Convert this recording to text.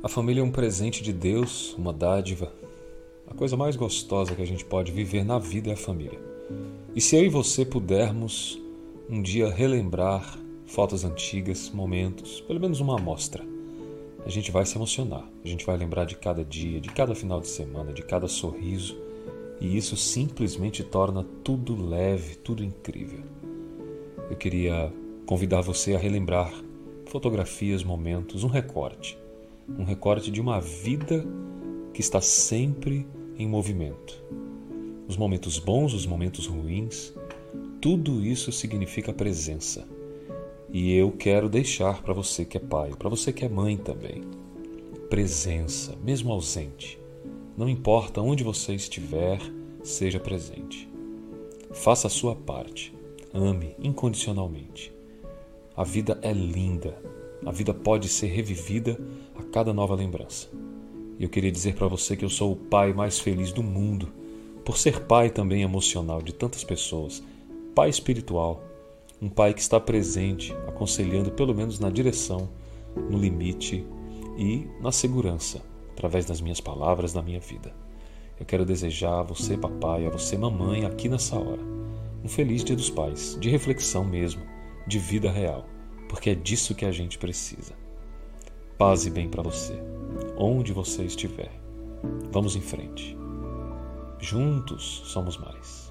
A família é um presente de Deus, uma dádiva. A coisa mais gostosa que a gente pode viver na vida é a família. E se eu e você pudermos um dia relembrar fotos antigas, momentos, pelo menos uma amostra, a gente vai se emocionar. A gente vai lembrar de cada dia, de cada final de semana, de cada sorriso. E isso simplesmente torna tudo leve, tudo incrível. Eu queria convidar você a relembrar fotografias, momentos, um recorte um recorte de uma vida que está sempre em movimento. Os momentos bons, os momentos ruins, tudo isso significa presença. E eu quero deixar para você que é pai, para você que é mãe também, presença, mesmo ausente. Não importa onde você estiver, seja presente. Faça a sua parte. Ame incondicionalmente. A vida é linda a vida pode ser revivida a cada nova lembrança. E eu queria dizer para você que eu sou o pai mais feliz do mundo, por ser pai também emocional de tantas pessoas, pai espiritual, um pai que está presente, aconselhando pelo menos na direção, no limite e na segurança, através das minhas palavras na minha vida. Eu quero desejar a você, papai, a você, mamãe, aqui nessa hora, um feliz Dia dos Pais, de reflexão mesmo, de vida real porque é disso que a gente precisa. Paz e bem para você, onde você estiver. Vamos em frente. Juntos somos mais.